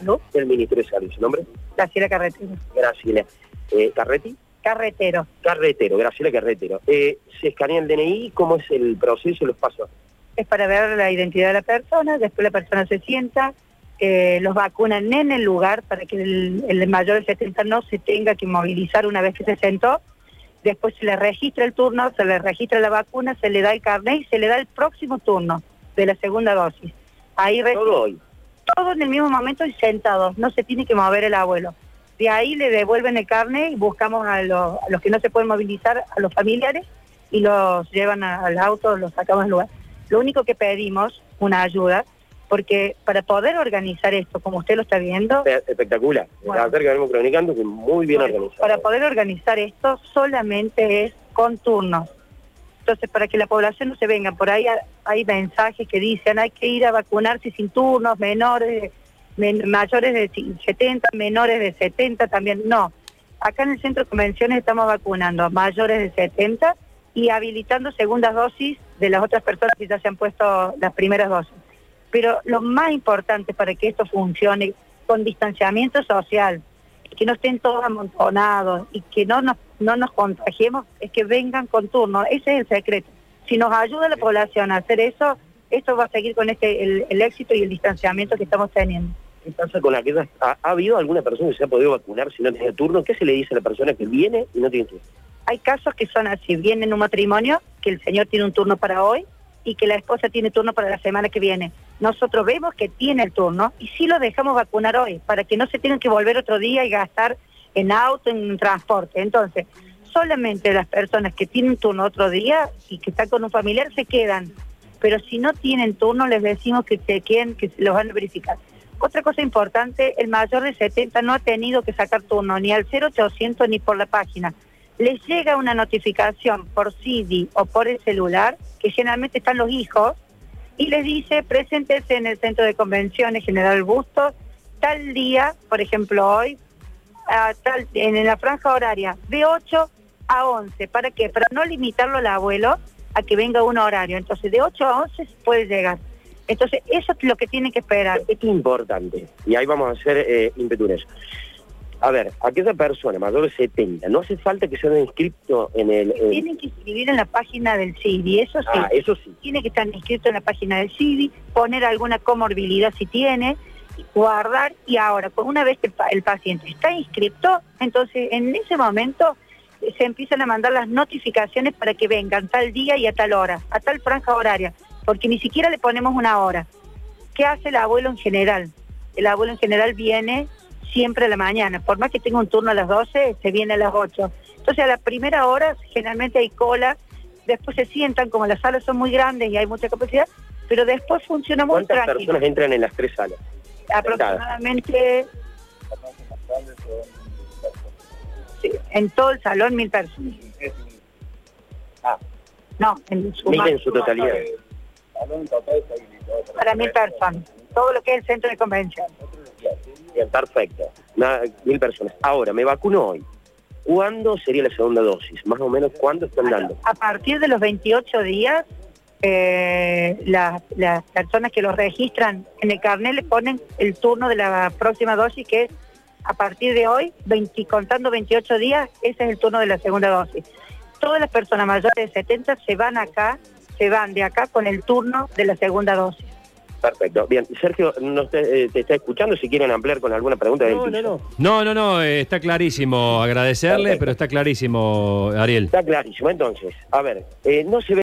Salud, del Ministerio de Salud. ¿Su nombre? Graciela Carretero. Graciela. Eh, ¿Carreti? Carretero. Carretero, Graciela Carretero. Eh, ¿Se escanea el DNI? ¿Cómo es el proceso y los pasos? Es para ver la identidad de la persona, después la persona se sienta, eh, los vacunan en el lugar para que el, el mayor de 70 no se tenga que movilizar una vez que se sentó. Después se le registra el turno, se le registra la vacuna, se le da el carnet y se le da el próximo turno de la segunda dosis. Ahí Todo hoy. Todo en el mismo momento y sentados, no se tiene que mover el abuelo. De ahí le devuelven el carnet y buscamos a los, a los que no se pueden movilizar, a los familiares, y los llevan a- al auto, los sacamos del lugar. Lo único que pedimos, una ayuda, porque para poder organizar esto, como usted lo está viendo, Espectacular. Bueno. Ayer que venimos cronicando, que muy bien bueno, organizado. para poder organizar esto solamente es con turnos. Entonces, para que la población no se venga, por ahí ha- hay mensajes que dicen hay que ir a vacunarse sin turnos, menores, men- mayores de ci- 70, menores de 70 también. No, acá en el centro de convenciones estamos vacunando mayores de 70 y habilitando segundas dosis de las otras personas que ya se han puesto las primeras dosis. Pero lo más importante para que esto funcione con distanciamiento social, que no estén todos amontonados y que no nos, no nos contagiemos, es que vengan con turno. Ese es el secreto. Si nos ayuda la población a hacer eso, esto va a seguir con este el, el éxito y el distanciamiento que estamos teniendo. ¿Qué pasa con aquellas? ¿Ha, ha habido alguna persona que se ha podido vacunar si no tiene turno? ¿Qué se le dice a la persona que viene y no tiene turno? Hay casos que son así, viene en un matrimonio, que el señor tiene un turno para hoy y que la esposa tiene turno para la semana que viene. Nosotros vemos que tiene el turno y sí lo dejamos vacunar hoy, para que no se tengan que volver otro día y gastar en auto, en transporte. Entonces, solamente las personas que tienen turno otro día y que están con un familiar se quedan. Pero si no tienen turno, les decimos que se queden, que los van a verificar. Otra cosa importante, el mayor de 70 no ha tenido que sacar turno ni al 0800 ni por la página. Les llega una notificación por CD o por el celular, que generalmente están los hijos, y les dice, preséntese en el centro de convenciones General Bustos, tal día, por ejemplo hoy, a tal, en la franja horaria, de 8 a 11. ¿Para qué? Para no limitarlo al abuelo a que venga un horario. Entonces, de 8 a 11 puede llegar. Entonces, eso es lo que tiene que esperar. Esto es importante, y ahí vamos a hacer eh. A ver, aquella persona mayor de 70, no hace falta que se haya inscrito en el... en- Tienen que escribir en la página del CIDI, eso sí. Ah, eso sí. tiene que estar inscrito en la página del CIDI, poner alguna comorbilidad si tiene, guardar y ahora, pues una vez que el, pa- el paciente está inscrito, entonces en ese momento eh, se empiezan a mandar las notificaciones para que vengan tal día y a tal hora, a tal franja horaria, porque ni siquiera le ponemos una hora. ¿Qué hace el abuelo en general? El abuelo en general viene siempre a la mañana, por más que tenga un turno a las 12, se viene a las 8. Entonces a la primera hora generalmente hay cola, después se sientan, como las salas son muy grandes y hay mucha capacidad, pero después funciona muy ¿Cuántas tranquilo. personas entran en las tres salas? Aproximadamente sí, en todo el salón mil personas. Ah, No, en su, mil en su totalidad. para mil personas. Todo lo que es el centro de convención. Bien, perfecto. Nada, mil personas. Ahora, me vacuno hoy. ¿Cuándo sería la segunda dosis? Más o menos, ¿cuándo están dando? A partir de los 28 días, eh, las, las personas que los registran en el carnet le ponen el turno de la próxima dosis, que es a partir de hoy, 20, contando 28 días, ese es el turno de la segunda dosis. Todas las personas mayores de 70 se van acá, se van de acá con el turno de la segunda dosis. Perfecto. Bien, Sergio, no te, eh, te está escuchando. Si quieren ampliar con alguna pregunta del piso. No, no, no, eh, está clarísimo. Agradecerle, Perfecto. pero está clarísimo, Ariel. Está clarísimo. Entonces, a ver, eh, no se ve